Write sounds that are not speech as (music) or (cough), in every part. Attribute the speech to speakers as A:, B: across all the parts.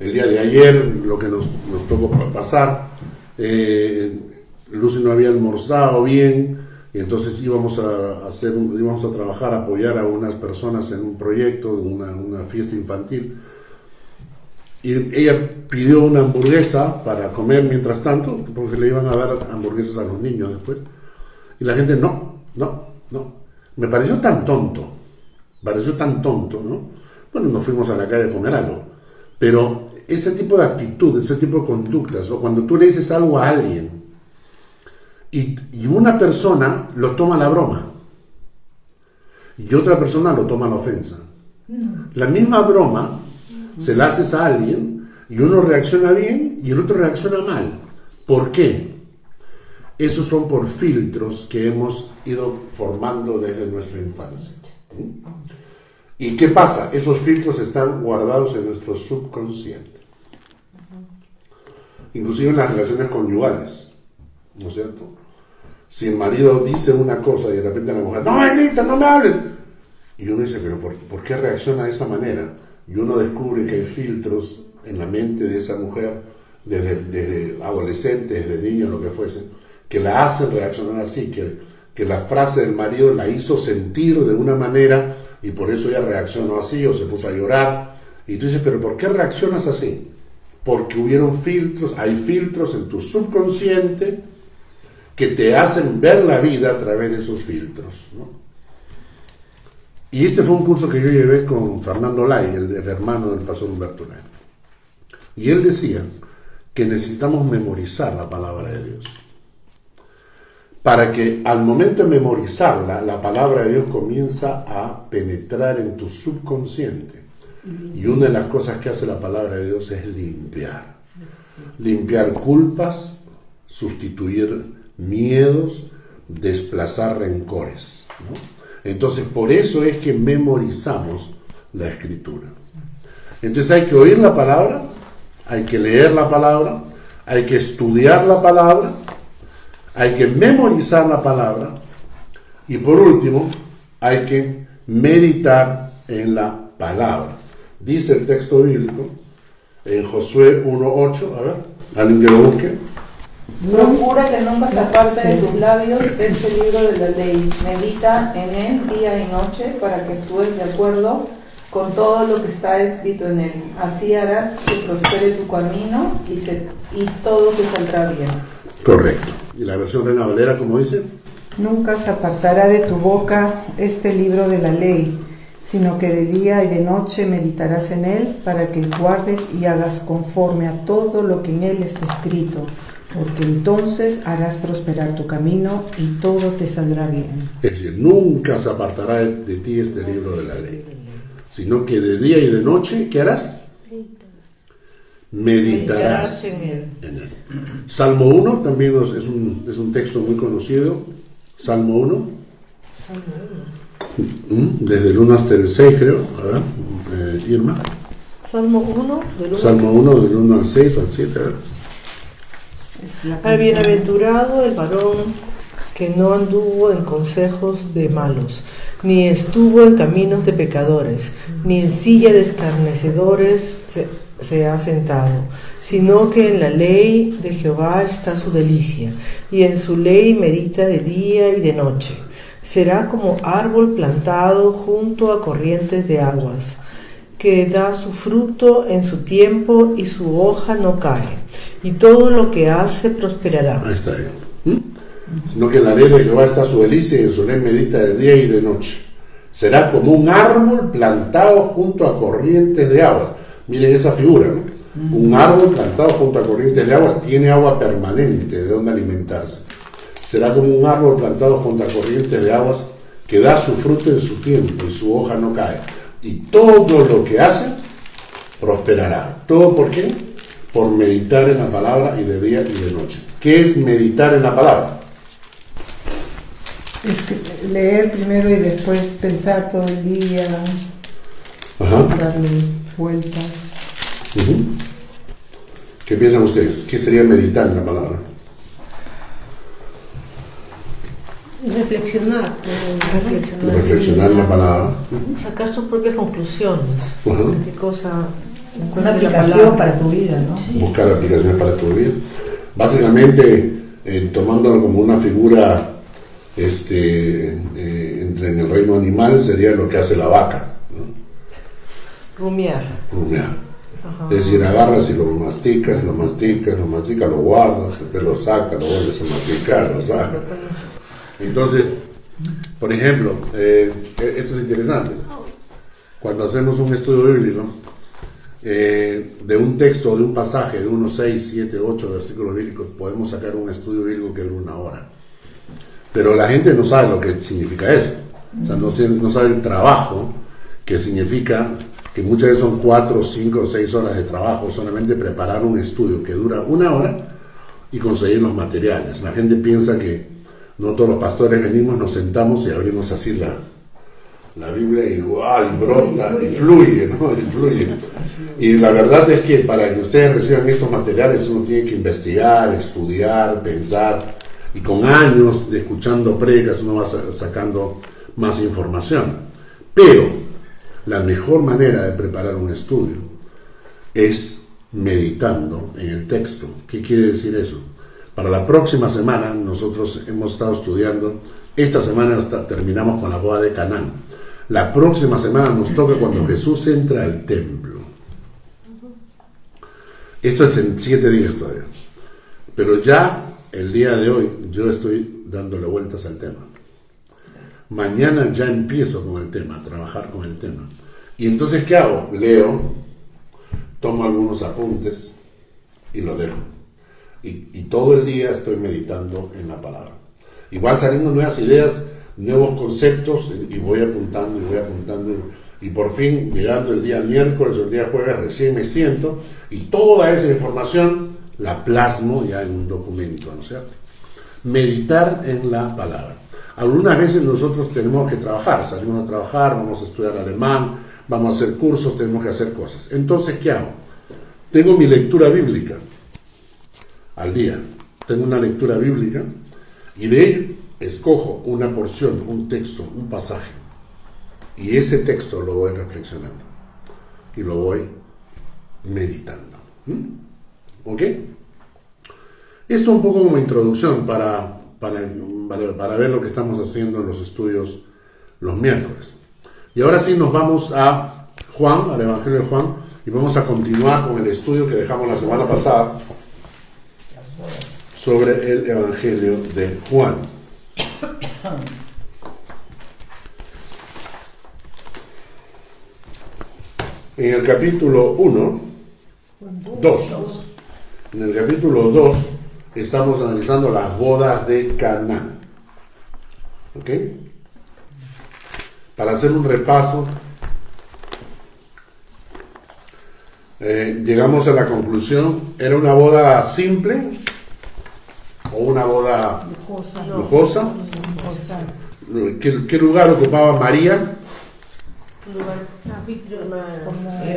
A: el día de ayer, lo que nos, nos tocó pasar, eh, Lucy no había almorzado bien, y entonces íbamos a hacer, íbamos a trabajar, a apoyar a unas personas en un proyecto, de una, una fiesta infantil. Y ella pidió una hamburguesa para comer mientras tanto, porque le iban a dar hamburguesas a los niños después. Y la gente, no, no, no. Me pareció tan tonto, pareció tan tonto, ¿no? Bueno, nos fuimos a la calle a comer algo. Pero ese tipo de actitud, ese tipo de conductas, o cuando tú le dices algo a alguien y, y una persona lo toma la broma y otra persona lo toma la ofensa. La misma broma se la haces a alguien y uno reacciona bien y el otro reacciona mal. ¿Por qué? Esos son por filtros que hemos ido formando desde nuestra infancia. ¿Y qué pasa? Esos filtros están guardados en nuestro subconsciente. Inclusive en las relaciones conyugales. ¿No es cierto? Si el marido dice una cosa y de repente la mujer, no me grites, no me hables. Y uno dice, pero ¿por, ¿por qué reacciona de esa manera? Y uno descubre que hay filtros en la mente de esa mujer, desde, desde adolescente, desde niño, lo que fuese, que la hacen reaccionar así, que, que la frase del marido la hizo sentir de una manera y por eso ella reaccionó así o se puso a llorar. Y tú dices, pero ¿por qué reaccionas así? Porque hubieron filtros, hay filtros en tu subconsciente que te hacen ver la vida a través de esos filtros. Y este fue un curso que yo llevé con Fernando Lai, el, el hermano del pastor Humberto Lai. Y él decía que necesitamos memorizar la palabra de Dios. Para que al momento de memorizarla, la palabra de Dios comienza a penetrar en tu subconsciente. Y una de las cosas que hace la palabra de Dios es limpiar. Limpiar culpas, sustituir miedos, desplazar rencores. Entonces, por eso es que memorizamos la escritura. Entonces hay que oír la palabra, hay que leer la palabra, hay que estudiar la palabra, hay que memorizar la palabra y por último hay que meditar en la palabra. Dice el texto bíblico en Josué 1.8, a ver, alguien que lo busque.
B: Procura que nunca se aparte de tus labios este libro de la ley. Medita en él día y noche para que actúes de acuerdo con todo lo que está escrito en él. Así harás que prospere tu camino y, se, y todo te saldrá bien.
A: Correcto. ¿Y la versión Reina Valera cómo dice?
C: Nunca se apartará de tu boca este libro de la ley, sino que de día y de noche meditarás en él para que guardes y hagas conforme a todo lo que en él está escrito, porque entonces harás prosperar tu camino y todo te saldrá bien.
A: Es decir, nunca se apartará de, de ti este libro de la ley, sino que de día y de noche, ¿qué harás? Meditarás
D: en él.
A: en él. Salmo 1 también es un, es un texto muy conocido. Salmo 1. Mm, Desde el 1 hasta el 6, creo. A ver, eh, Irma.
D: Salmo 1, del 1
A: Salmo 1, del 1 al 6 o al 7. A ver.
C: Es la
D: Al bienaventurado el varón que no anduvo en consejos de malos, ni estuvo en caminos de pecadores, ni en silla de escarnecedores se, se ha sentado, sino que en la ley de Jehová está su delicia, y en su ley medita de día y de noche. Será como árbol plantado junto a corrientes de aguas, que da su fruto en su tiempo y su hoja no cae, y todo lo que hace prosperará.
A: Ahí está bien. ¿Mm? Sino que en la ley de Jehová está su delicia y en su ley medita de día y de noche. Será como un árbol plantado junto a corrientes de aguas. Miren esa figura, ¿no? Un árbol plantado junto a corrientes de aguas tiene agua permanente de donde alimentarse. Será como un árbol plantado junto a corrientes de aguas que da su fruto en su tiempo y su hoja no cae. Y todo lo que hace prosperará. ¿Todo por qué? Por meditar en la palabra y de día y de noche. ¿Qué es meditar en la palabra?
C: Es que leer primero y después pensar todo el día,
A: Ajá.
C: darle vueltas.
A: ¿Qué piensan ustedes? ¿Qué sería meditar en la palabra?
D: Reflexionar, eh, reflexionar,
A: Reflexionar en la palabra.
D: sacar sus propias conclusiones.
A: Ajá.
D: ¿Qué cosa
C: Una aplicación para tu vida, ¿no?
A: Buscar aplicaciones para tu vida. Básicamente, eh, tomándolo como una figura este, eh, entre en el reino animal, sería lo que hace la vaca.
D: Rumiar.
A: Rumiar. Es decir, agarras y lo masticas, lo masticas, lo masticas, lo guardas, después lo sacas, lo vuelves a masticar, lo sacas. Entonces, por ejemplo, eh, esto es interesante. Cuando hacemos un estudio bíblico, eh, de un texto, de un pasaje, de unos 6, 7, 8 versículos bíblicos, podemos sacar un estudio bíblico que dura una hora. Pero la gente no sabe lo que significa eso. O sea, no, se- no sabe el trabajo que significa que muchas veces son 4, 5 o 6 horas de trabajo solamente preparar un estudio que dura una hora y conseguir los materiales. La gente piensa que no todos los pastores venimos, nos sentamos y abrimos así la, la Biblia y, ¡guau! y brota y fluye, ¿no? Y fluye. Y la verdad es que para que ustedes reciban estos materiales uno tiene que investigar, estudiar, pensar y con años de escuchando predicas uno va sa- sacando más información. Pero la mejor manera de preparar un estudio es meditando en el texto. ¿Qué quiere decir eso? Para la próxima semana nosotros hemos estado estudiando, esta semana hasta terminamos con la boda de Canaán. La próxima semana nos toca cuando Jesús entra al templo. Esto es en siete días todavía. Pero ya el día de hoy yo estoy dándole vueltas al tema. Mañana ya empiezo con el tema, a trabajar con el tema. Y entonces, ¿qué hago? Leo, tomo algunos apuntes y lo dejo. Y, y todo el día estoy meditando en la palabra. Igual saliendo nuevas ideas, nuevos conceptos, y y voy apuntando y voy apuntando. Y por fin, llegando el día miércoles o el día jueves, recién me siento y toda esa información la plasmo ya en un documento, ¿no es cierto? Meditar en la palabra. Algunas veces nosotros tenemos que trabajar, salimos a trabajar, vamos a estudiar alemán, vamos a hacer cursos, tenemos que hacer cosas. Entonces, ¿qué hago? Tengo mi lectura bíblica al día. Tengo una lectura bíblica y de ello escojo una porción, un texto, un pasaje. Y ese texto lo voy reflexionando y lo voy meditando. ¿Mm? ¿Ok? Esto un poco como introducción para, para, para, ver lo que estamos haciendo en los estudios los miércoles. Y ahora sí nos vamos a Juan, al Evangelio de Juan, y vamos a continuar con el estudio que dejamos la semana pasada sobre el Evangelio de Juan. En el capítulo 1, 2, en el capítulo 2 estamos analizando las bodas de Canaán. ¿Ok? Para hacer un repaso, eh, llegamos a la conclusión, ¿era una boda simple o una boda
C: Lujosa.
A: lujosa? ¿Qué, qué lugar ocupaba María?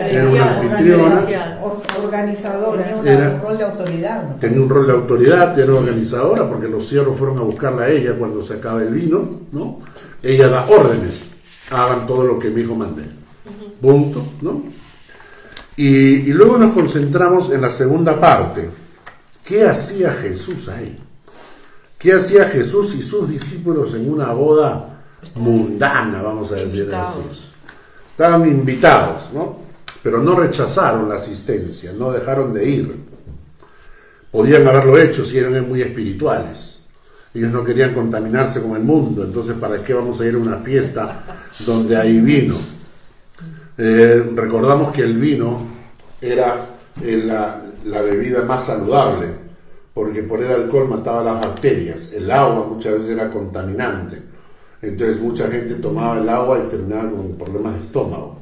A: Era una anfitriona.
C: Or- Organizadora.
A: Era-
E: un rol de autoridad.
A: tenía un rol de autoridad, era organizadora, porque los siervos fueron a buscarla a ella cuando se acaba el vino, ¿no? Ella da órdenes, hagan todo lo que mi hijo mande. Punto, ¿no? Y, y luego nos concentramos en la segunda parte. ¿Qué hacía Jesús ahí? ¿Qué hacía Jesús y sus discípulos en una boda mundana, vamos a decir así? Estaban invitados, ¿no? Pero no rechazaron la asistencia, no dejaron de ir. Podían haberlo hecho si eran muy espirituales. Ellos no querían contaminarse con el mundo, entonces ¿para qué vamos a ir a una fiesta donde hay vino? Eh, recordamos que el vino era eh, la, la bebida más saludable, porque por el alcohol mataba las bacterias. El agua muchas veces era contaminante. Entonces mucha gente tomaba el agua y terminaba con problemas de estómago.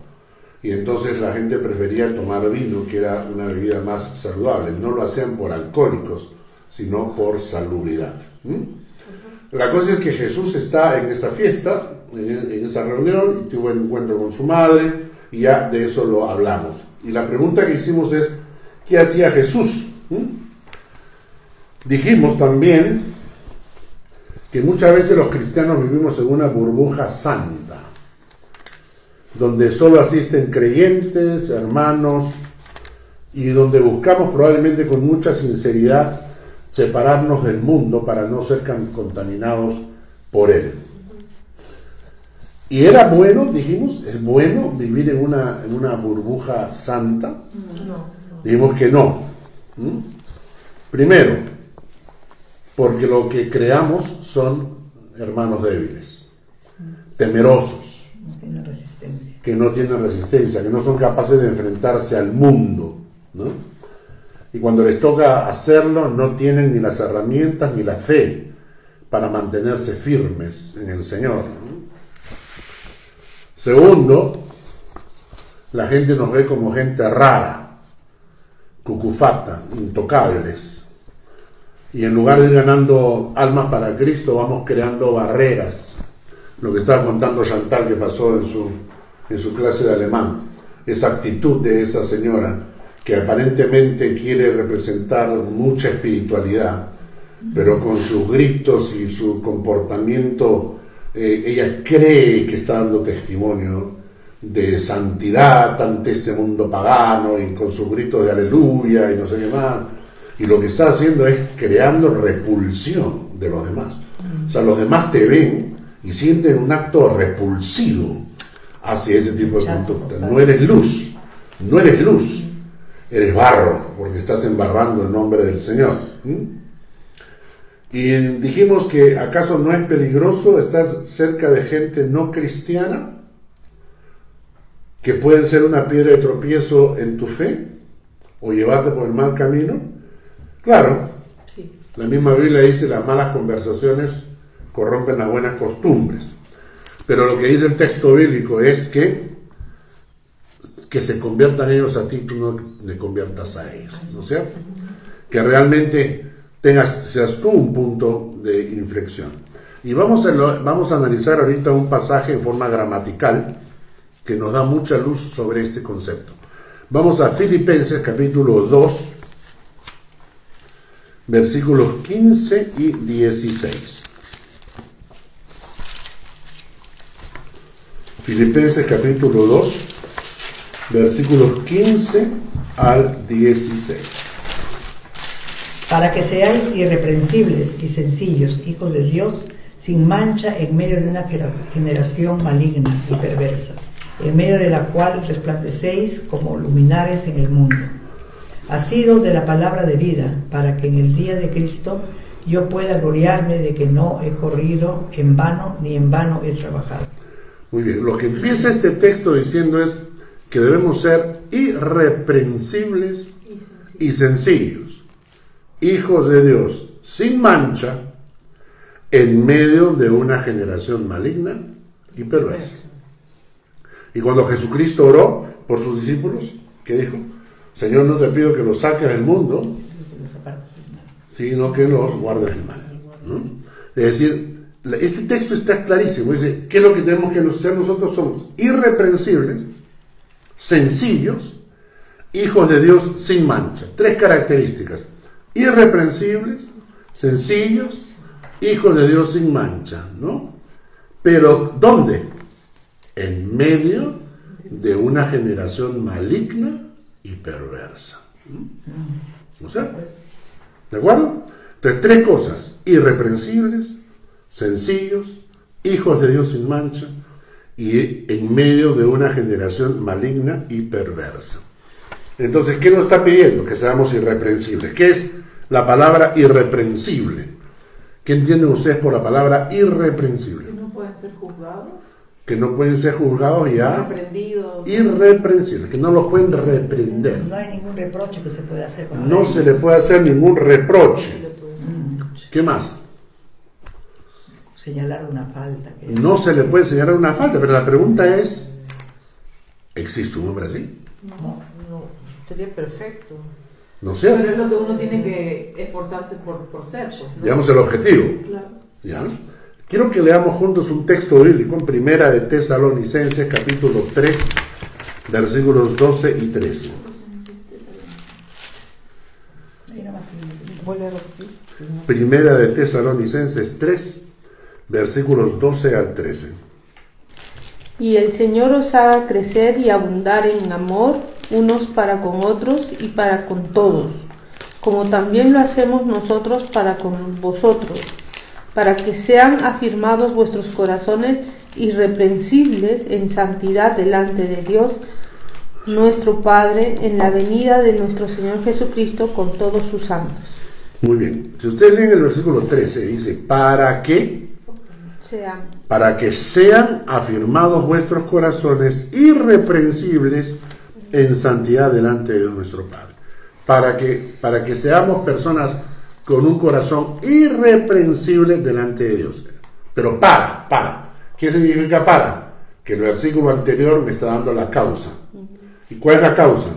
A: Y entonces la gente prefería tomar vino, que era una bebida más saludable. No lo hacían por alcohólicos, sino por salubridad. La cosa es que Jesús está en esa fiesta, en, esa reunión, y tuvo un encuentro con su madre, y ya de eso lo hablamos. Y la pregunta que hicimos es, ¿qué hacía Jesús? Dijimos también que muchas veces los cristianos vivimos en una burbuja santa, donde solo asisten creyentes, hermanos y donde buscamos probablemente con mucha sinceridad separarnos del mundo para no ser contaminados por él. Y era bueno, dijimos, es bueno vivir en una, en una burbuja santa. Dijimos que no. Primero, porque lo que creamos son hermanos débiles, temerosos, que no tienen resistencia, que no son capaces de enfrentarse al mundo. Y cuando les toca hacerlo, no tienen ni las herramientas ni la fe para mantenerse firmes en el Señor. Segundo, la gente nos ve como gente rara, cucufata, intocables. Y en lugar de ir ganando almas para Cristo, vamos creando barreras. Lo que estaba contando Chantal que pasó en su, en su clase de alemán. Esa actitud de esa señora que aparentemente quiere representar mucha espiritualidad, pero con sus gritos y su comportamiento eh, ella cree que está dando testimonio de santidad ante ese mundo pagano y con sus gritos de aleluya y no sé qué más. Y lo que está haciendo es creando repulsión de los demás. O sea, los demás te ven y sienten un acto repulsivo hacia ese tipo de conducta. No eres luz, no eres luz, eres barro, porque estás embarrando el nombre del Señor. Y dijimos que acaso no es peligroso estar cerca de gente no cristiana que pueden ser una piedra de tropiezo en tu fe o llevarte por el mal camino. Claro, la misma Biblia dice las malas conversaciones corrompen las buenas costumbres. Pero lo que dice el texto bíblico es que que se conviertan ellos a ti, tú no te conviertas a ellos, ¿no es cierto? Que realmente tengas, seas tú un punto de inflexión. Y vamos a, vamos a analizar ahorita un pasaje en forma gramatical que nos da mucha luz sobre este concepto. Vamos a Filipenses capítulo 2, versículos 15 y 16. Filipenses capítulo 2, versículos 15 al 16
E: para que seáis irreprensibles y sencillos, hijos de Dios, sin mancha en medio de una generación maligna y perversa, en medio de la cual resplandecéis como luminares en el mundo. Sido de la palabra de vida, para que en el día de Cristo yo pueda gloriarme de que no he corrido en vano ni en vano he trabajado.
A: Muy bien, lo que empieza este texto diciendo es que debemos ser irreprensibles y sencillos hijos de Dios sin mancha en medio de una generación maligna y perversa. Y cuando Jesucristo oró por sus discípulos, ¿qué dijo? Señor, no te pido que los saques del mundo, sino que los guardes del mal. Es decir, este texto está clarísimo. Dice, ¿qué es lo que tenemos que hacer nosotros? Somos irreprensibles, sencillos, hijos de Dios sin mancha. Tres características irreprensibles, sencillos, hijos de Dios sin mancha, ¿no? Pero ¿dónde? En medio de una generación maligna y perversa. ¿No sé? ¿De acuerdo? Entonces, tres cosas, irreprensibles, sencillos, hijos de Dios sin mancha y en medio de una generación maligna y perversa. Entonces, ¿qué nos está pidiendo? Que seamos irreprensibles. ¿Qué es la palabra irreprensible? ¿Qué entienden ustedes por la palabra irreprensible?
B: Que no pueden ser juzgados.
A: Que no pueden ser juzgados ya. Irreprensibles, que no los pueden reprender.
E: No hay ningún reproche que se pueda hacer.
A: no se le puede hacer ningún reproche. ¿Qué más?
E: Señalar una falta.
A: No se le puede señalar una falta, pero la pregunta es, ¿existe un hombre así?
B: No. Sería perfecto.
A: No sé.
B: Pero es lo que uno tiene que esforzarse por, por ser. Pues,
A: Digamos el objetivo.
B: Claro.
A: ¿Ya? Quiero que leamos juntos un texto bíblico en Primera de Tesalonicenses, capítulo 3, versículos 12 y 13. Primera de Tesalonicenses 3, versículos 12 al 13.
F: Y el Señor os haga crecer y abundar en amor unos para con otros y para con todos, como también lo hacemos nosotros para con vosotros, para que sean afirmados vuestros corazones irreprensibles en santidad delante de Dios, nuestro Padre, en la venida de nuestro Señor Jesucristo con todos sus santos.
A: Muy bien. Si ustedes leen el versículo 13, dice, ¿para qué?
F: Sean
A: Para que sean afirmados vuestros corazones irreprensibles en santidad delante de Dios nuestro Padre. Para que, para que seamos personas con un corazón irreprensible delante de Dios. Pero para, para. ¿Qué significa para? Que el versículo anterior me está dando la causa. ¿Y cuál es la causa?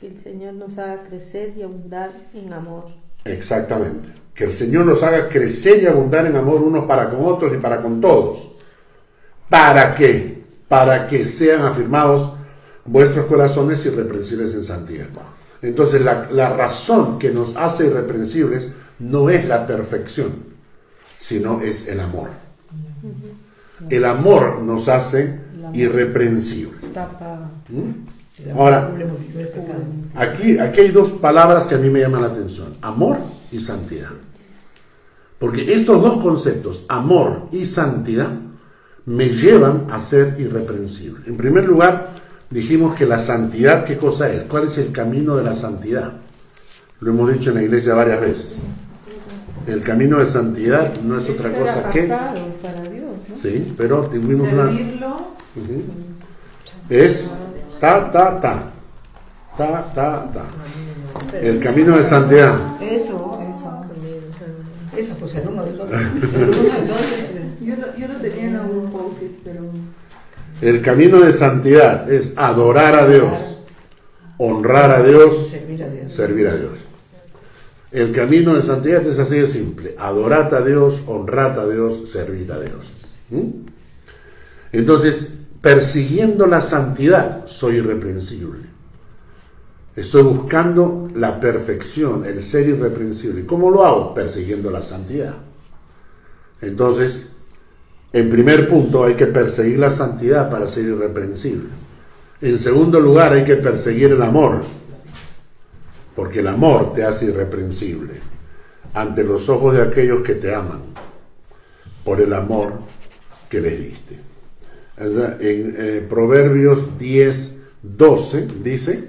F: que el Señor nos haga crecer y abundar en amor.
A: Exactamente. Que el Señor nos haga crecer y abundar en amor unos para con otros y para con todos. ¿Para qué? Para que sean afirmados vuestros corazones irreprensibles en santidad. Entonces la, la razón que nos hace irreprensibles no es la perfección, sino es el amor. El amor nos hace irreprensibles. ¿Mm? Ahora, Aquí, aquí hay dos palabras que a mí me llaman la atención, amor y santidad. Porque estos dos conceptos, amor y santidad, me llevan a ser irreprensible. En primer lugar, dijimos que la santidad, ¿qué cosa es? ¿Cuál es el camino de la santidad? Lo hemos dicho en la iglesia varias veces. El camino de santidad no es otra
B: Ser
A: cosa que...
B: para Dios, ¿no?
A: Sí, pero tuvimos una... Es ta, ta, ta. Ta, ta, ta. El camino de santidad.
C: Eso, eso.
E: Eso, pues el uno del otro. El uno del otro.
B: Yo lo, yo lo tenía en algún post pero
A: El camino de santidad es adorar a Dios, honrar a Dios,
E: Servir a Dios.
A: servir a Dios. El camino de santidad es así de simple. Adorar a Dios, honrar a Dios, servir a Dios. ¿Mm? Entonces, persiguiendo la santidad, soy irreprensible. Estoy buscando la perfección, el ser irreprensible. ¿Cómo lo hago? Persiguiendo la santidad. Entonces, en primer punto, hay que perseguir la santidad para ser irreprensible. En segundo lugar, hay que perseguir el amor, porque el amor te hace irreprensible ante los ojos de aquellos que te aman, por el amor que les diste. En eh, Proverbios 10, 12 dice,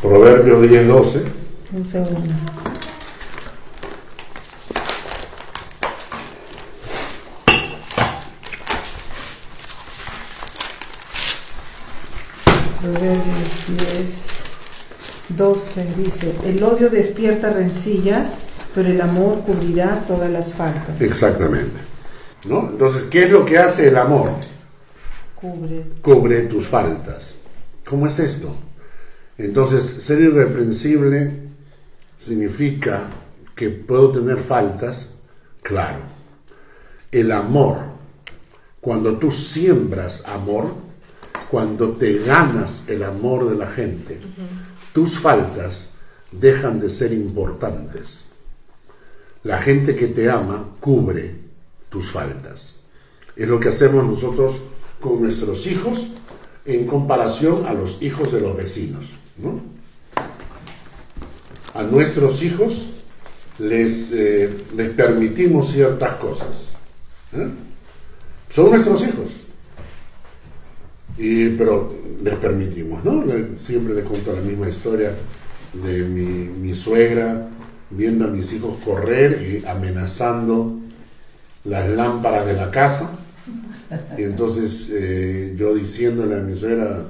A: Proverbios 10, 12,
C: Un segundo. Proverbios 10, 12 dice, el odio despierta rencillas, pero el amor cubrirá todas las faltas.
A: exactamente. ¿No? Entonces, ¿qué es lo que hace el amor?
C: Cubre.
A: cubre tus faltas. ¿Cómo es esto? Entonces, ser irreprensible significa que puedo tener faltas, claro. El amor, cuando tú siembras amor, cuando te ganas el amor de la gente, tus faltas dejan de ser importantes. La gente que te ama cubre tus faltas. Es lo que hacemos nosotros con nuestros hijos en comparación a los hijos de los vecinos. ¿no? A nuestros hijos les, eh, les permitimos ciertas cosas. ¿eh? Son nuestros hijos. Y, pero les permitimos, ¿no? Siempre le cuento la misma historia de mi, mi suegra viendo a mis hijos correr y amenazando las lámparas de la casa. Y entonces eh, yo diciéndole a mi suegra,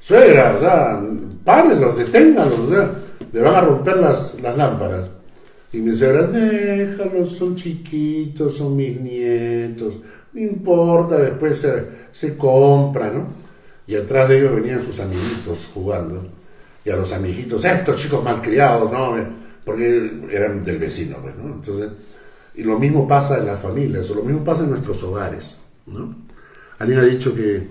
A: suegra, o sea, párenlos, deténganlos, o sea, le van a romper las, las lámparas. Y mi suegra, déjalos, son chiquitos, son mis nietos, no importa, después se, se compra, ¿no? Y atrás de ellos venían sus amiguitos jugando. Y a los amiguitos, estos chicos malcriados, ¿no? Eh, Porque eran del vecino, pues, ¿no? Entonces, y lo mismo pasa en las familias, o lo mismo pasa en nuestros hogares, ¿no? Alguien ha dicho que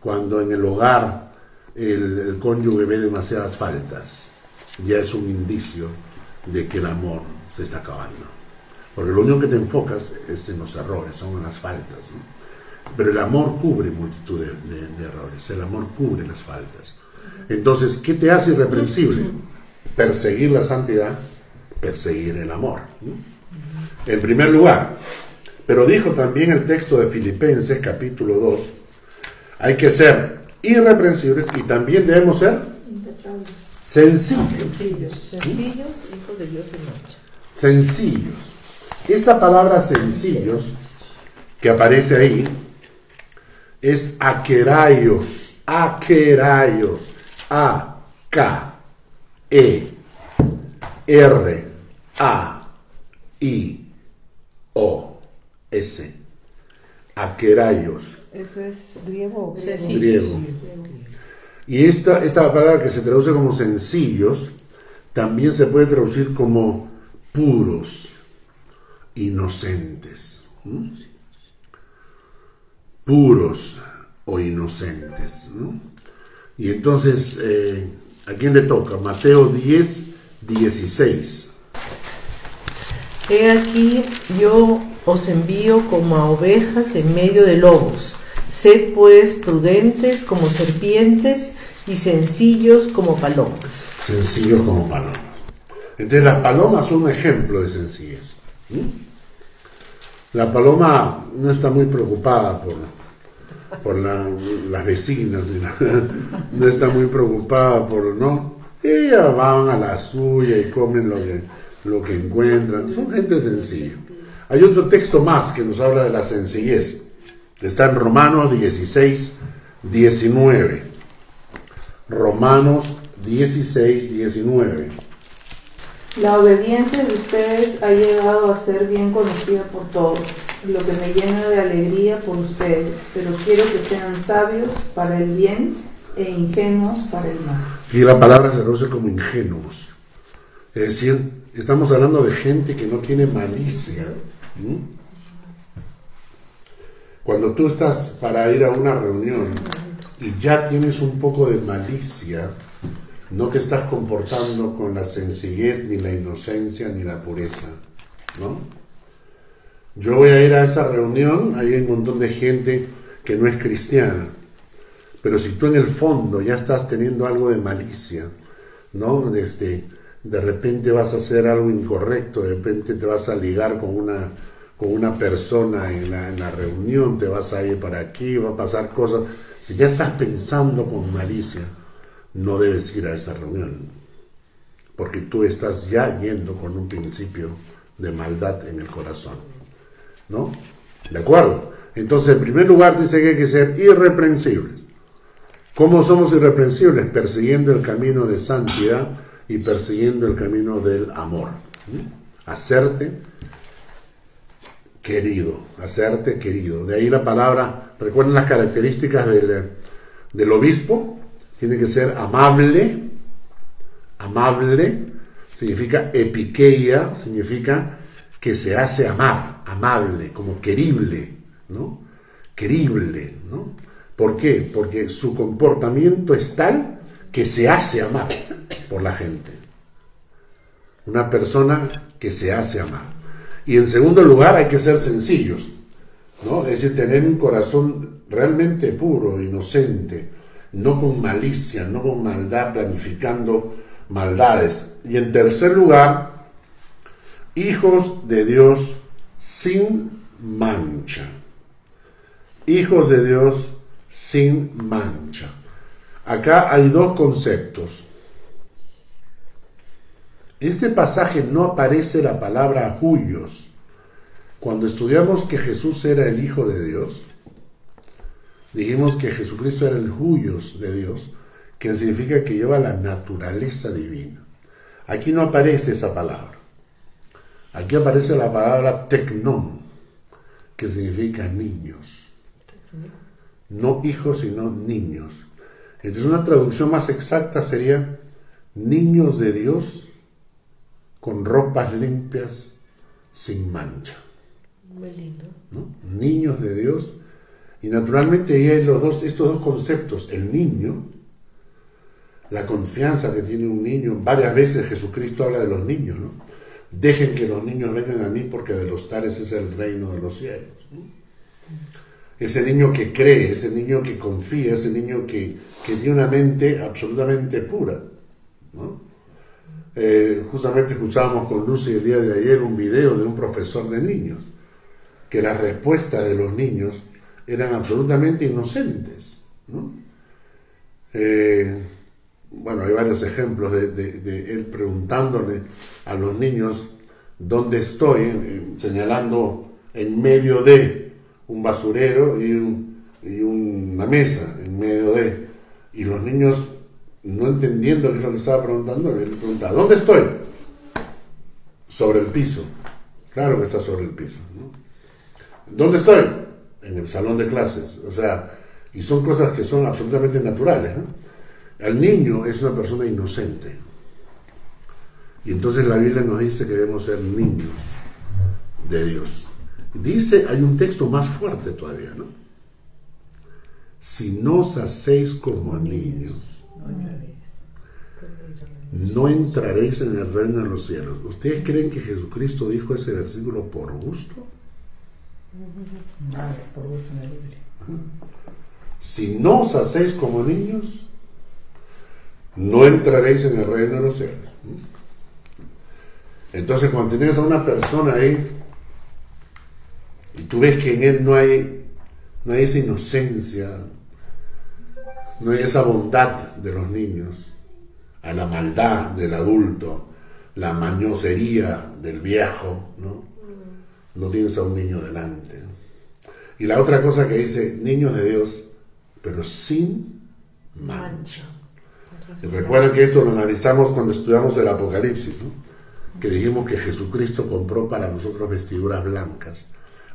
A: cuando en el hogar el, cónyuge ve demasiadas faltas, ya es un indicio de que el amor se está acabando. Porque lo único que te enfocas es en los errores, son en las faltas. Pero el amor cubre multitud de, de- de errores, el amor cubre las faltas. Entonces, ¿qué te hace irreprensible? Perseguir la santidad, perseguir el amor. ¿no? En primer lugar, pero dijo también el texto de Filipenses capítulo 2, hay que ser irreprensibles y también debemos ser sencillos.
E: Sencillos.
D: Sencillos, hijos de Dios en mancha.
A: sencillos. Esta palabra sencillos que aparece ahí es aqueraios, aqueraios, A, K, E, R, A, I, O, S. Aqueraios,
C: ¿Eso es griego o griego?
A: Y esta, esta palabra que se traduce como sencillos, también se puede traducir como puros, inocentes. ¿m? Puros o inocentes. ¿no? Y entonces, eh, ¿a quién le toca? Mateo 10, 16.
D: He aquí yo os envío como a ovejas en medio de lobos. Sed pues prudentes como serpientes y sencillos como palomas.
A: Sencillos como palomas. Entonces las palomas son un ejemplo de sencillez. La paloma no está muy preocupada por, por la- las vecinas, (laughs) no está muy preocupada por, ¿no? Ellas van a la suya y comen lo que, lo que encuentran. Son gente sencilla. Hay otro texto más que nos habla de la sencillez. Está en Romanos 16, 19. Romanos 16, 19.
B: La obediencia de ustedes ha llegado a ser bien conocida por todos, lo que me llena de alegría por ustedes, pero quiero que sean sabios para el bien e ingenuos para el mal.
A: Y la palabra se traduce como ingenuos. Es decir, estamos hablando de gente que no tiene malicia. Cuando tú estás para ir a una reunión y ya tienes un poco de malicia, no te estás comportando con la sencillez, ni la inocencia, ni la pureza. ¿no? Yo voy a ir a esa reunión, hay un montón de gente que no es cristiana. Pero si tú en el fondo ya estás teniendo algo de malicia, ¿no? Este, de repente vas a hacer algo incorrecto, de repente te vas a ligar con una, con una persona en la, en la reunión, te vas a ir para aquí, va a pasar cosas. Si ya estás pensando con malicia, no debes ir a esa reunión, porque tú estás ya yendo con un principio de maldad en el corazón. ¿No? ¿De acuerdo? Entonces, en primer lugar, dice que hay que ser irreprensibles. ¿Cómo somos irreprensibles? Persiguiendo el camino de santidad y persiguiendo el camino del amor. ¿Mm? Hacerte querido, hacerte querido. De ahí la palabra, recuerden las características del, del obispo, tiene que ser amable, amable, significa epiqueia, significa que se hace amar, amable, como querible, ¿no? Querible, ¿no? ¿Por qué? Porque su comportamiento es tal que se hace amar por la gente. Una persona que se hace amar. Y en segundo lugar hay que ser sencillos, ¿no? Es decir, tener un corazón realmente puro, inocente, no con malicia, no con maldad, planificando maldades. Y en tercer lugar, hijos de Dios sin mancha. Hijos de Dios sin mancha. Acá hay dos conceptos. Este pasaje no aparece la palabra huyos. Cuando estudiamos que Jesús era el Hijo de Dios, dijimos que Jesucristo era el huyos de Dios, que significa que lleva la naturaleza divina. Aquí no aparece esa palabra. Aquí aparece la palabra tecnón, que significa niños. No hijos, sino niños. Entonces una traducción más exacta sería niños de Dios con ropas limpias, sin mancha.
D: Muy lindo.
A: ¿no? Niños de Dios. Y naturalmente hay los dos, estos dos conceptos. El niño, la confianza que tiene un niño. Varias veces Jesucristo habla de los niños. ¿no? Dejen que los niños vengan a mí porque de los tales es el reino de los cielos. ese niño que cree, ese niño que confía, ese niño que, tiene una mente absolutamente pura. Eh, justamente escuchábamos con Lucy el día de ayer un video de un profesor de niños, que las respuestas de los niños eran absolutamente inocentes. ¿no? Eh, bueno, hay varios ejemplos de, él preguntándole a los niños dónde estoy, eh, señalando en medio de un basurero y, un- y una mesa en medio de, y los niños no entendiendo qué es lo que estaba preguntando, le preguntaba, ¿dónde estoy? Sobre el piso. Claro que está sobre el piso. ¿Dónde estoy? En el salón de clases. O sea, y son cosas que son absolutamente naturales. El niño es una persona inocente. Y entonces la Biblia nos dice que debemos ser niños de Dios. Dice, hay un texto más fuerte todavía, ¿no? Si no os hacéis como niños, no entraréis en el reino de los cielos. ¿Ustedes creen que Jesucristo dijo ese versículo por gusto?
E: Es por gusto en la Biblia.
A: Si no os hacéis como niños, no entraréis en el reino de los cielos. Entonces, cuando tienes a una persona ahí y tú ves que en él no hay, no hay esa inocencia, no hay esa bondad de los niños, a la maldad del adulto, la mañosería del viejo, ¿no? No tienes a un niño delante. Y la otra cosa que dice, niños de Dios, pero sin mancha. Recuerden que esto lo analizamos cuando estudiamos el Apocalipsis, ¿no? que dijimos que Jesucristo compró para nosotros vestiduras blancas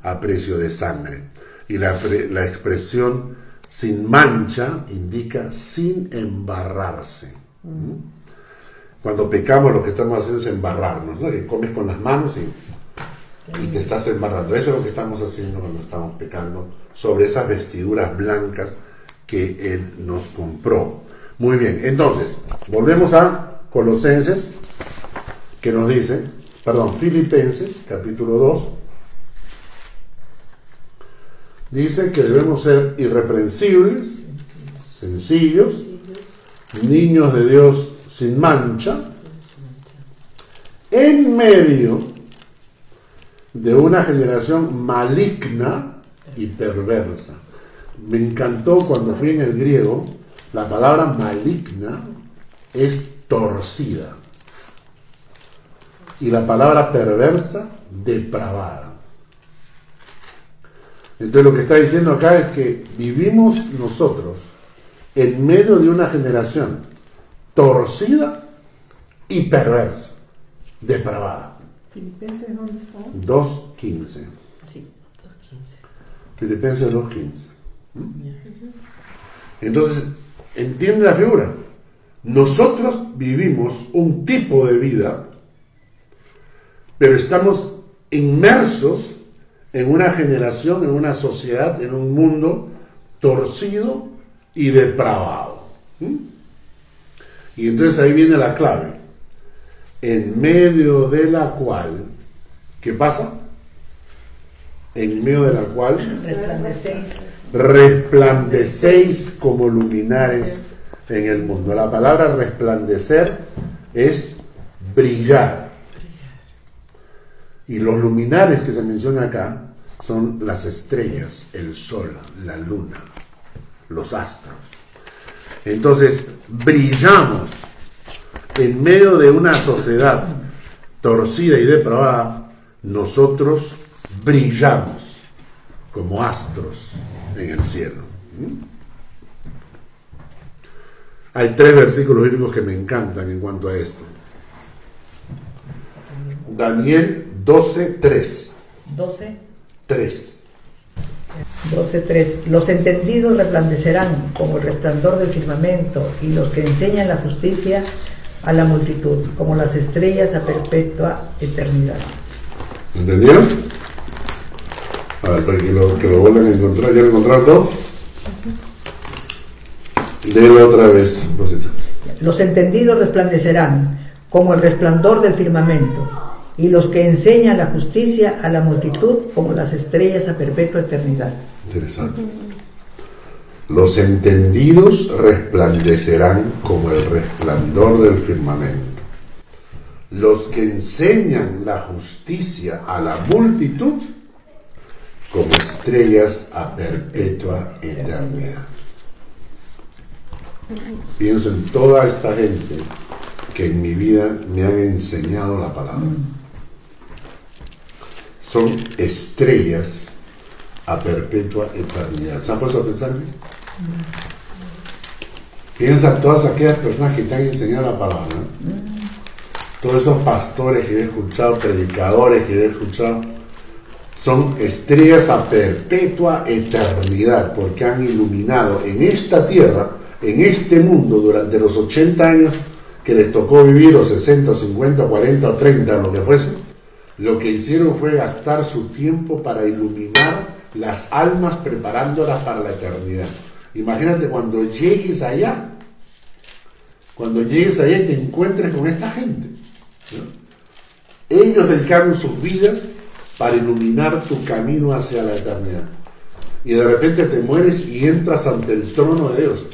A: a precio de sangre. Y la, la expresión sin mancha indica sin embarrarse. Cuando pecamos lo que estamos haciendo es embarrarnos, ¿no? que comes con las manos y, y te estás embarrando. Eso es lo que estamos haciendo cuando estamos pecando sobre esas vestiduras blancas que Él nos compró. Muy bien, entonces, volvemos a Colosenses, que nos dice, perdón, Filipenses, capítulo 2, dice que debemos ser irreprensibles, sencillos, niños de Dios sin mancha, en medio de una generación maligna y perversa. Me encantó cuando fui en el griego, la palabra maligna es torcida y la palabra perversa, depravada. Entonces lo que está diciendo acá es que vivimos nosotros en medio de una generación torcida y perversa, depravada.
C: Filipenses, ¿dónde está?
A: 2.15.
D: Sí, 2.15.
A: Filipenses 2.15. ¿Mm? Entonces, entiende la figura. Nosotros vivimos un tipo de vida, pero estamos inmersos en una generación, en una sociedad, en un mundo torcido y depravado. ¿Mm? Y entonces ahí viene la clave. En medio de la cual, ¿qué pasa? En medio de la cual
E: Resplandecéis.
A: como luminares en el mundo. La palabra resplandecer es brillar. Y los luminares que se menciona acá son las estrellas, el sol, la luna, los astros. Entonces, brillamos en medio de una sociedad torcida y depravada, nosotros brillamos como astros en el cielo. ¿Mm? Hay tres versículos bíblicos que me encantan en cuanto a esto. Daniel 12, 3.
E: 12.
A: 3.
E: 12.3. Los entendidos resplandecerán como el resplandor del firmamento y los que enseñan la justicia a la multitud, como las estrellas a perpetua eternidad.
A: ¿Entendieron? A ver, para que lo, que lo vuelvan a encontrar. ¿Ya lo encontraron todo? Otra vez, Rosita.
E: Los entendidos resplandecerán como el resplandor del firmamento y los que enseñan la justicia a la multitud como las estrellas a perpetua eternidad.
A: Interesante. Los entendidos resplandecerán como el resplandor del firmamento. Los que enseñan la justicia a la multitud como estrellas a perpetua eternidad. Pienso en toda esta gente que en mi vida me han enseñado la palabra. Son estrellas a perpetua eternidad. ¿Se han puesto a pensar en esto? Piensa en todas aquellas personas que te han enseñado la palabra. Todos esos pastores que he escuchado, predicadores que he escuchado, son estrellas a perpetua eternidad porque han iluminado en esta tierra, en este mundo, durante los 80 años que les tocó vivir, o 60, o 50, o 40, o 30, lo que fuese, lo que hicieron fue gastar su tiempo para iluminar las almas preparándolas para la eternidad. Imagínate cuando llegues allá, cuando llegues allá te encuentres con esta gente. ¿no? Ellos dedicaron sus vidas para iluminar tu camino hacia la eternidad. Y de repente te mueres y entras ante el trono de Dios.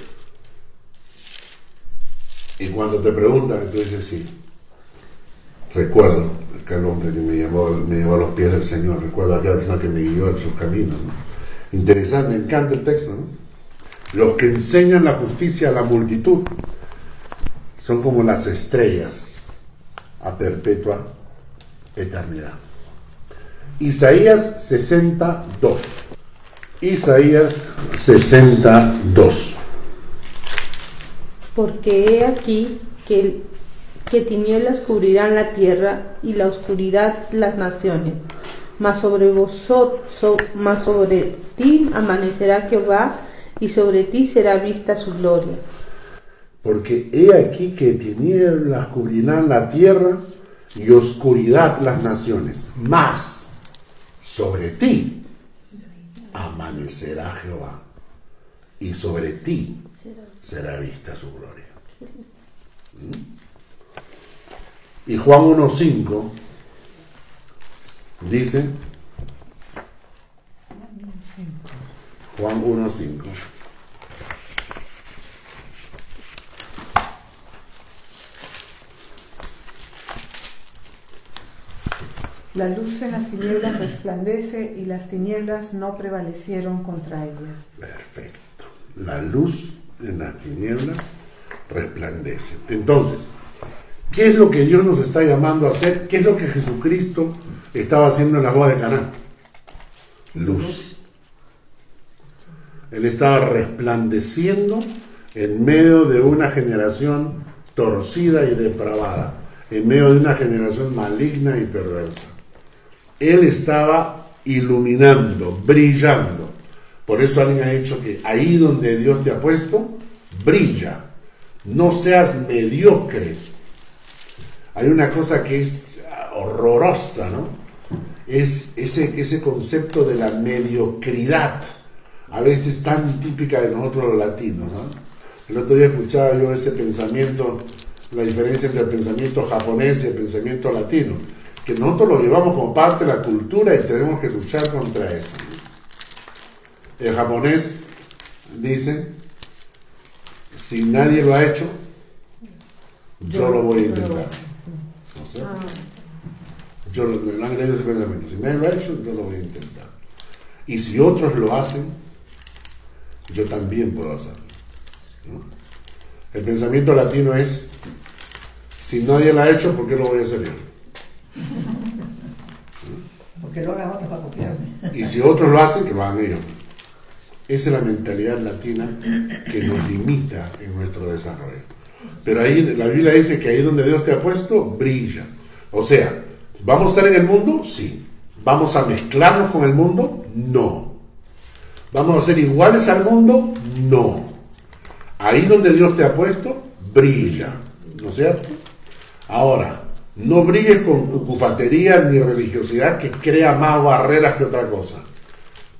A: Y cuando te preguntan, tú dices, sí, recuerdo aquel hombre que me llevó, me llevó a los pies del Señor, recuerdo aquella persona que me guió en sus caminos. ¿no? Interesante, me encanta el texto. ¿no? Los que enseñan la justicia a la multitud son como las estrellas a perpetua eternidad. Isaías 62. Isaías 62.
F: Porque he aquí que, que tinieblas cubrirán la tierra y la oscuridad las naciones. Mas sobre vosotros, mas sobre ti amanecerá Jehová y sobre ti será vista su gloria.
A: Porque he aquí que tinieblas cubrirán la tierra y oscuridad las naciones. Mas sobre ti amanecerá Jehová y sobre ti será vista su gloria. ¿Mm? Y Juan 1.5 dice, Juan 1.5,
C: La luz en las tinieblas resplandece y las tinieblas no prevalecieron contra ella.
A: Perfecto. La luz en las tinieblas resplandece. Entonces, ¿qué es lo que Dios nos está llamando a hacer? ¿Qué es lo que Jesucristo estaba haciendo en la boda de Caná? Luz. Él estaba resplandeciendo en medio de una generación torcida y depravada, en medio de una generación maligna y perversa. Él estaba iluminando, brillando. Por eso alguien ha dicho que ahí donde Dios te ha puesto, brilla. No seas mediocre. Hay una cosa que es horrorosa, ¿no? Es ese, ese concepto de la mediocridad, a veces tan típica de nosotros los latinos, ¿no? El otro día escuchaba yo ese pensamiento, la diferencia entre el pensamiento japonés y el pensamiento latino que nosotros lo llevamos como parte de la cultura y tenemos que luchar contra eso. El japonés dice, si nadie lo ha hecho, yo lo voy a intentar. ¿No sé? Yo lo, ese pensamiento. Si nadie lo ha hecho, yo lo voy a intentar. Y si otros lo hacen, yo también puedo hacerlo. ¿no? El pensamiento latino es, si nadie lo ha hecho, ¿por qué lo voy a hacer yo?
E: Porque lo hagan otros para copiarme.
A: Y si otros lo hacen, que lo hagan ellos. Esa es la mentalidad latina que nos limita en nuestro desarrollo. Pero ahí la Biblia dice que ahí donde Dios te ha puesto, brilla. O sea, ¿vamos a estar en el mundo? Sí. ¿Vamos a mezclarnos con el mundo? No. ¿Vamos a ser iguales al mundo? No. Ahí donde Dios te ha puesto, brilla. ¿No es cierto? Ahora, no brilles con cucufatería ni religiosidad que crea más barreras que otra cosa.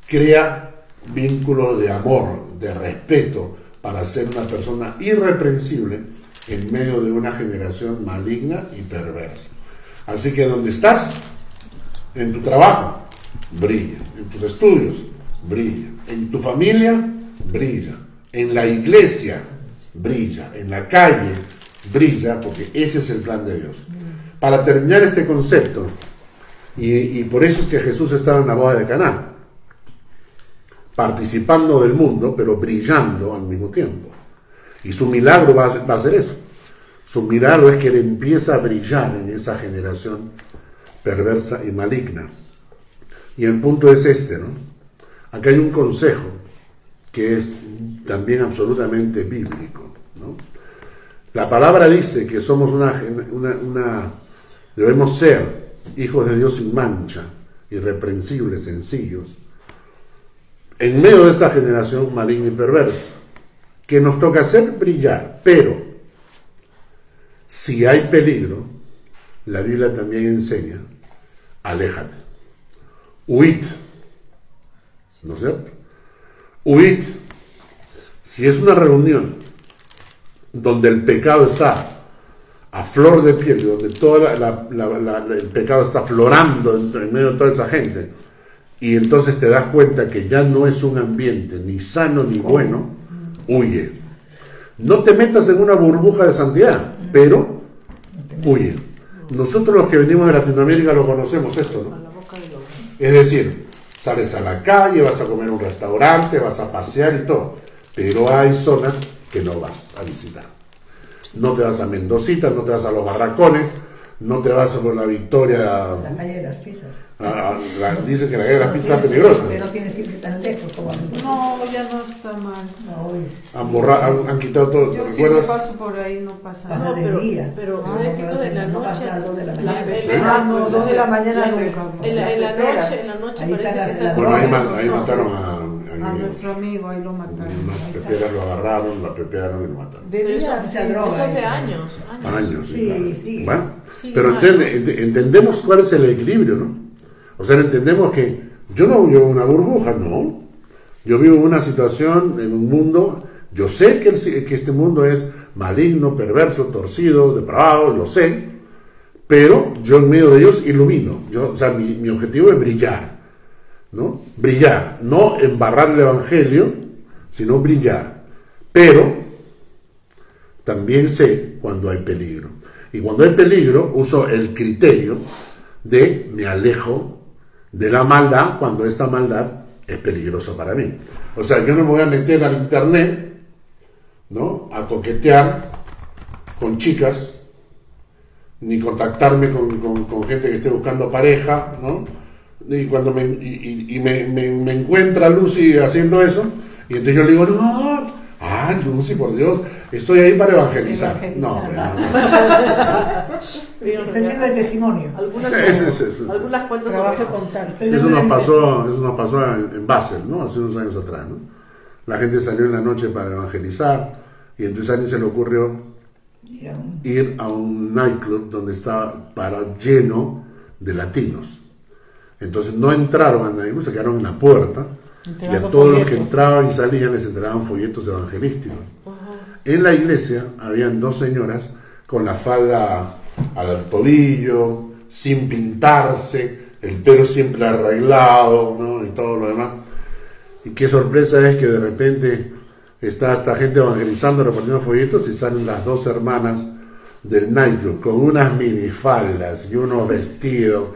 A: Crea vínculos de amor, de respeto, para ser una persona irreprensible en medio de una generación maligna y perversa. Así que donde estás, en tu trabajo, brilla. En tus estudios, brilla. En tu familia, brilla. En la iglesia, brilla. En la calle, brilla, porque ese es el plan de Dios. Para terminar este concepto, y, por eso es que Jesús estaba en la boda de Caná, participando del mundo, pero brillando al mismo tiempo. Y su milagro va, a- ser eso. Su milagro es que él empieza a brillar en esa generación perversa y maligna. Y el punto es este, ¿no? Acá hay un consejo que es también absolutamente bíblico. La palabra dice que somos una- debemos ser hijos de Dios sin mancha, irreprensibles, sencillos, en medio de esta generación maligna y perversa, que nos toca hacer brillar, pero si hay peligro, la Biblia también enseña, aléjate, huid, ¿no es cierto? Huid. Si es una reunión donde el pecado está a flor de piel, donde todo el pecado está florando en, en medio de toda esa gente, y entonces te das cuenta que ya no es un ambiente ni sano ni bueno, huye. No te metas en una burbuja de santidad, pero huye. Nosotros los que venimos de Latinoamérica lo conocemos esto, ¿no? Es decir, sales a la calle, vas a comer a un restaurante, vas a pasear y todo, pero hay zonas que no vas a visitar. No te vas a Mendocita, no te vas a los barracones, no te vas a por la Victoria.
E: La calle de las pizzas.
A: a- a- la- dicen que la calle de las pizzas es peligrosa.
E: Pero no tienes que ir tan lejos como
C: No, ya no está mal.
E: No, hoy.
A: Han, borra- han, han quitado todo,
C: Yo
A: ¿te
C: sí me
A: recuerdas?
C: paso por ahí, no pasa nada.
E: de
G: pero-
E: día.
G: pero,
E: Ah,
G: ¿sabe
E: no, si
G: En la
E: no
G: noche-
E: pasa a las dos de la mañana.
A: Sí.
C: Ah, no, dos de la mañana nunca.
G: En la, noche, en la noche
E: Ahí
G: parece que está
A: Bueno, ahí,
G: No,
A: mataron a,
C: A
A: a-
C: nuestro amigo, ahí lo mataron.
A: unas peperas, lo agarraron, la pepearon y lo mataron.
G: Pero eso,
E: droga.
G: eso hace
E: ahí.
G: años. años.
A: Años, sí,
E: Sí,
A: claro.
E: sí.
A: Bueno,
G: Sí,
A: pero entendemos cuál es el equilibrio, ¿no? O sea, entendemos que yo no vivo en una burbuja, no. Yo vivo en una situación, en un mundo, yo sé que, el- que este mundo es maligno, perverso, torcido, depravado, lo sé, pero yo en medio de ellos ilumino. Yo, o sea, mi, mi objetivo es brillar, ¿no? Brillar, no embarrar el Evangelio, sino brillar. Pero también sé cuando hay peligro. Y cuando hay peligro, uso el criterio de me alejo de la maldad cuando esta maldad es peligrosa para mí. O sea, yo no me voy a meter al internet, ¿no? A coquetear con chicas, ni contactarme con, con- gente que esté buscando pareja, ¿no? Y cuando me, y, me, me- me encuentra Lucy haciendo eso, y entonces yo le digo, no, ah, Lucy, por Dios, estoy ahí para evangelizar. No, hombre, no, no. (laughs)
E: Está haciendo el testimonio.
G: Algunas,
A: Eso, eso, eso.
G: algunas cuantas
C: Trabajo
G: ovejas.
C: con tal.
E: Estoy
A: Eso nos pasó, eso nos pasó en, Basel, ¿no? Hace unos años atrás, ¿no? La gente salió en la noche para evangelizar y entonces a alguien se le ocurrió ir a un nightclub donde estaba para lleno de latinos. Entonces no entraron al nightclub, se quedaron en la puerta y a todos los que entraban y salían les entregaban folletos evangelísticos. En la iglesia habían dos señoras con la falda al tobillo, sin pintarse, el pelo siempre arreglado, ¿no? Y todo lo demás. Y qué sorpresa es que de repente está esta gente evangelizando, repartiendo folletos y salen las dos hermanas del nightclub con unas minifaldas y unos vestidos,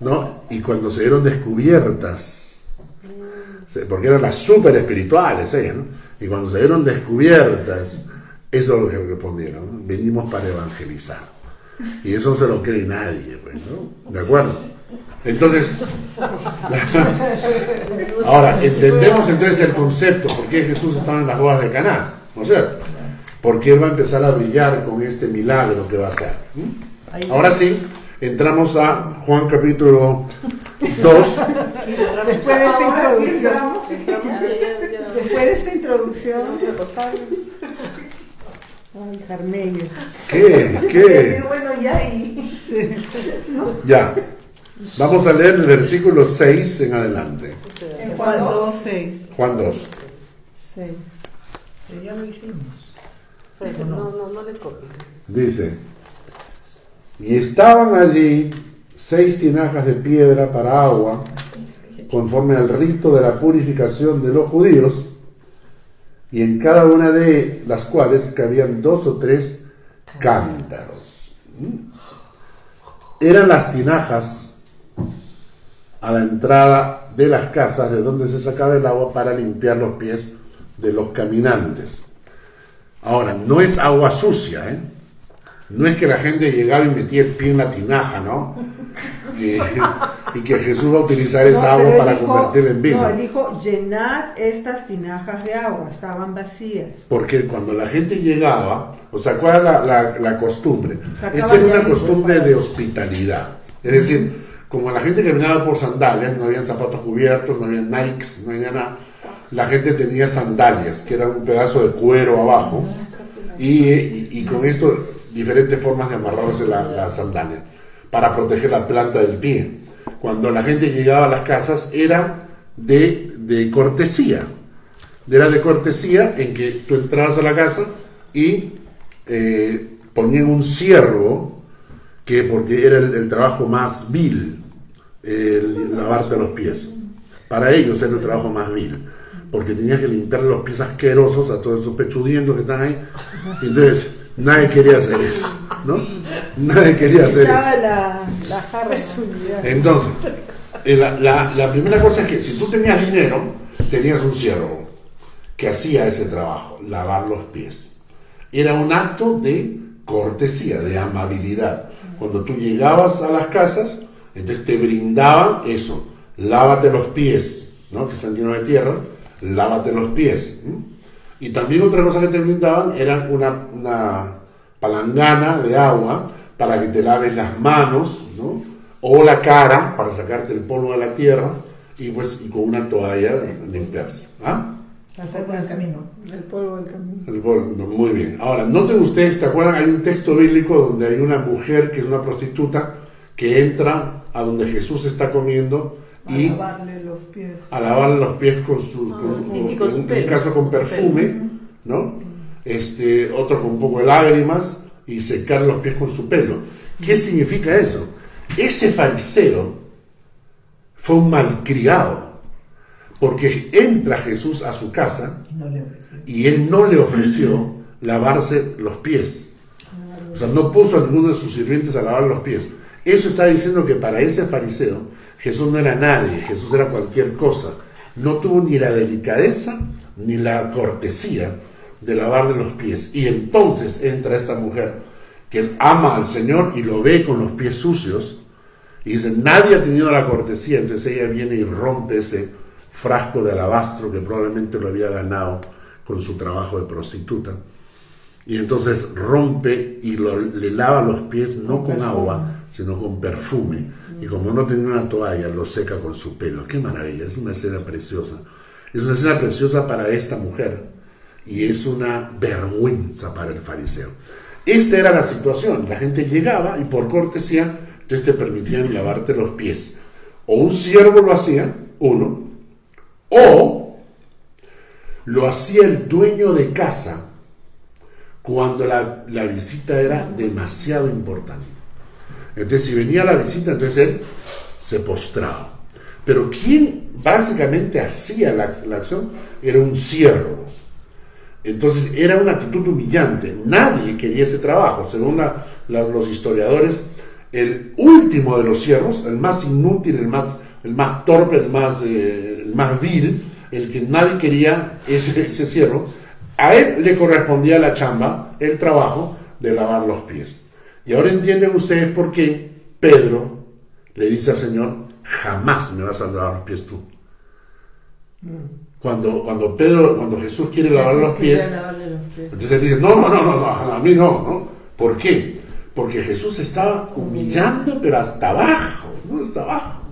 A: ¿no? Y cuando se vieron descubiertas, porque eran las súper espirituales ellas, ¿no? Y cuando se vieron descubiertas, eso es lo que respondieron, venimos para evangelizar. Y eso no se lo cree nadie, pues, ¿no? ¿De acuerdo? Entonces, (laughs) ahora, entendemos entonces el concepto, por qué Jesús estaba en las bodas de Caná, ¿no es cierto? Porque Él va a empezar a brillar con este milagro que va a hacer. ¿m? Ahora sí, entramos a Juan capítulo 2.
C: Después de esta introducción, después de esta introducción, ay, Carmelio.
A: ¿Qué? ¿Qué?
C: bueno, ya sí.
A: Ya. Vamos a leer el versículo 6 en adelante.
C: En Juan 2, 6.
A: Juan 2.
E: Ya lo hicimos.
G: Pero No, no, no le copio.
A: Dice, Y estaban allí seis tinajas de piedra para agua, conforme al rito de la purificación de los judíos, y en cada una de las cuales cabían dos o tres cántaros. Eran las tinajas a la entrada de las casas de donde se sacaba el agua para limpiar los pies de los caminantes. Ahora, no es agua sucia, ¿eh? No es que la gente llegaba y metía el pie en la tinaja, ¿no? Y, y que Jesús va a utilizar esa
C: No,
A: agua para
C: dijo-
A: convertirla en vino.
C: No, él dijo, llenad estas tinajas de agua, estaban vacías.
A: Porque cuando la gente llegaba, o sea, ¿cuál es la, la- la costumbre? Esta es una costumbre de hospitalidad. Es decir, como la gente caminaba por sandalias, no había zapatos cubiertos, no había Nikes, no había nada, la gente tenía sandalias, que era un pedazo de cuero abajo, y, y- y con esto diferentes formas de amarrarse la, la sandalia, para proteger la planta del pie. Cuando la gente llegaba a las casas era de, de cortesía, era de cortesía en que tú entrabas a la casa y eh, ponían un ciervo, que porque era el, trabajo más vil, lavarte los pies. Para ellos era el trabajo más vil, porque tenías que limpiar los pies asquerosos a todos esos pechudientos que están ahí. Entonces, nadie quería hacer eso, ¿no? Nadie quería hacer eso.
C: Echaba la, la jarra. ¿no?
A: Entonces, eh, la, la- la primera cosa es que si tú tenías dinero, tenías un siervo que hacía ese trabajo, lavar los pies. Era un acto de cortesía, de amabilidad. Cuando tú llegabas a las casas, entonces te brindaban eso, lávate los pies, ¿no? que están llenos de tierra, lávate los pies. Y también otra cosa que te brindaban era una, una palangana de agua para que te laves las manos, ¿no? O la cara para sacarte el polvo de la tierra y pues y con una toalla limpiarse. ¿Ah?
E: Pasar por el camino.
C: El polvo del camino.
A: El polvo, muy bien. Ahora, noten ustedes, ¿te acuerdan? Hay un texto bíblico donde hay una mujer que es una prostituta que entra a donde Jesús está comiendo y
C: lavarle los pies.
A: a lavarle los pies con su, con-
G: sí, sí, con
A: en
G: su
A: un caso con perfume, ¿no? Este, otro con un poco de lágrimas y secar los pies con su pelo. ¿Qué significa eso? Ese fariseo fue un malcriado, porque entra Jesús a su casa
E: Y no le ofreció.
A: y él no le ofreció lavarse los pies. O sea, no puso a ninguno de sus sirvientes a lavar los pies. Eso está diciendo que para ese fariseo Jesús no era nadie, Jesús era cualquier cosa. No tuvo ni la delicadeza ni la cortesía de lavarle los pies. Y entonces entra esta mujer que ama al Señor y lo ve con los pies sucios y dice, nadie ha tenido la cortesía, entonces ella viene y rompe ese frasco de alabastro que probablemente lo había ganado con su trabajo de prostituta. Y entonces rompe y lo- le lava los pies no con agua, sino con perfume. Y como no tenía una toalla, lo seca con su pelo. Qué maravilla, es una escena preciosa. Es una escena preciosa para esta mujer y es una vergüenza para el fariseo. Esta era la situación. La gente llegaba y por cortesía, entonces te permitían lavarte los pies. O un siervo lo hacía, uno, o lo hacía el dueño de casa cuando la, la visita era demasiado importante. Entonces, si venía la visita, entonces él se postraba. Pero quien básicamente hacía la, la acción era un siervo. Entonces era una actitud humillante. Nadie quería ese trabajo. Según los historiadores, el último de los siervos, el más inútil, el más, el más torpe, el más, eh, el más vil, el que nadie quería, ese, ese siervo, a él le correspondía la chamba, el trabajo de lavar los pies. Y ahora entienden ustedes por qué Pedro le dice al Señor, jamás me vas a lavar los pies tú. Cuando, cuando Pedro, cuando Jesús quiere lavar los pies, entonces dice, no, no, no, no, no, a mí no, ¿no? ¿Por qué? Porque Jesús estaba humillando, pero hasta abajo, ¿no? Hasta abajo.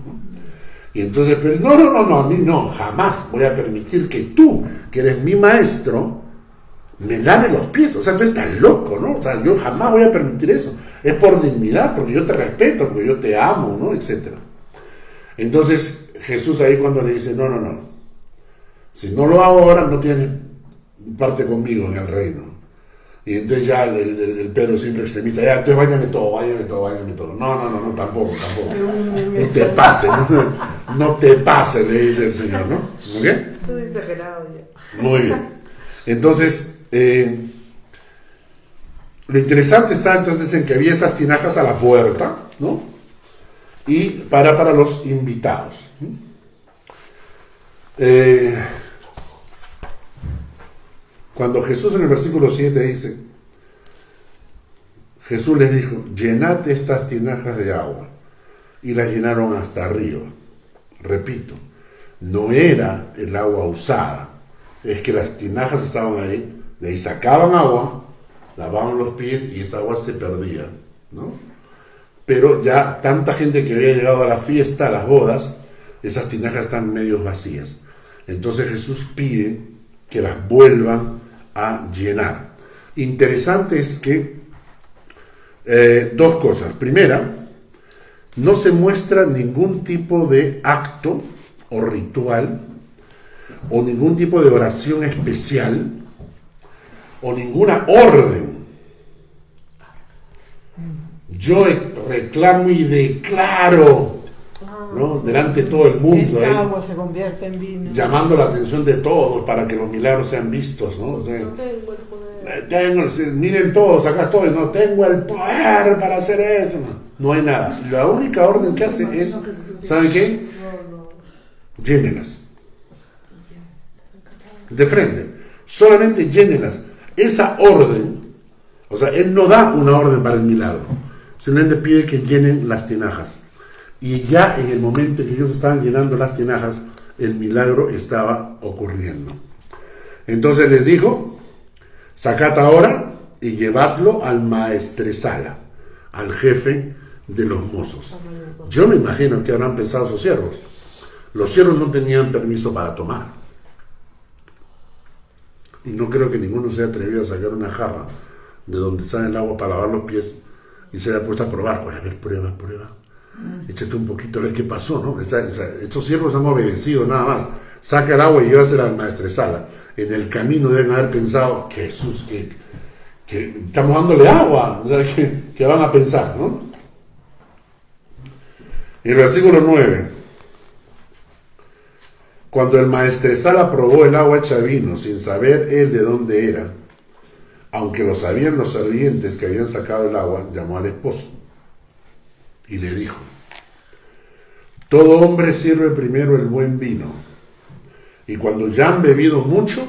A: Y entonces, pero no, no, no, no, a mí no, jamás voy a permitir que tú, que eres mi maestro, me lave los pies. O sea, tú estás loco, ¿no? O sea, yo jamás voy a permitir eso. Es por dignidad, porque yo te respeto, porque yo te amo, ¿no? Etcétera. Entonces, Jesús ahí cuando le dice, no, no, no. Si no lo hago ahora, no tienes parte conmigo en el reino. Y entonces ya el, el- el Pedro siempre extremista, ya, entonces bañame todo, bañame todo, bañame todo. No, no, no, no, tampoco, tampoco. No te pases, no, no te pases, le dice el Señor, ¿no? ¿Ok?
D: Esto es exagerado ya.
A: Muy bien. Entonces, eh, lo interesante está entonces en que había esas tinajas a la puerta, ¿no? Y para, para los invitados. Eh, cuando Jesús en el versículo 7 dice, Jesús les dijo, llenad estas tinajas de agua. Y las llenaron hasta arriba. Repito, no era el agua usada, es que las tinajas estaban ahí, de sacaban agua, lavaban los pies y esa agua se perdía, ¿no? Pero ya tanta gente que había llegado a la fiesta, a las bodas, esas tinajas están medio vacías. Entonces Jesús pide que las vuelvan a llenar. Interesante es que eh, dos cosas. Primera, no se muestra ningún tipo de acto o ritual o ningún tipo de oración especial o ninguna orden. Yo reclamo y declaro ¿no? delante de todo el mundo,
C: Esta
A: ¿eh?
C: agua se convierte en vino.
A: llamando la atención de todos para que los milagros sean vistos. ¿no? O sea,
G: No tengo el poder.
A: eh, tengo- miren todos, acá estoy, no tengo el poder para hacer eso. No, no hay nada. La única orden que hace es, ¿saben qué? Llénelas. De frente. Solamente llénelas. Esa orden, o sea, Él no da una orden para el milagro, sino Él le pide que llenen las tinajas. Y ya en el momento en que ellos estaban llenando las tinajas, el milagro estaba ocurriendo. Entonces les dijo, sacad ahora y llevadlo al maestresala, al jefe de los mozos. Yo me imagino que habrán pensado sus siervos. Los siervos no tenían permiso para tomar. Y no creo que ninguno se haya atrevido a sacar una jarra de donde sale el agua para lavar los pies y se haya puesto a probar. Oye, a ver, prueba, prueba. Échate un poquito a ver qué pasó, ¿no? Esa- esa- estos siervos han obedecido nada más. Saca el agua y llévasela al maestresala. En el camino deben haber pensado, Jesús, que, que estamos dándole agua. O sea, que, que van a pensar, ¿no? Y el versículo 9. Cuando el maestresala probó el agua hecha sin saber él de dónde era, aunque lo sabían los servientes que habían sacado el agua, llamó al esposo y le dijo, todo hombre sirve primero el buen vino, y cuando ya han bebido mucho,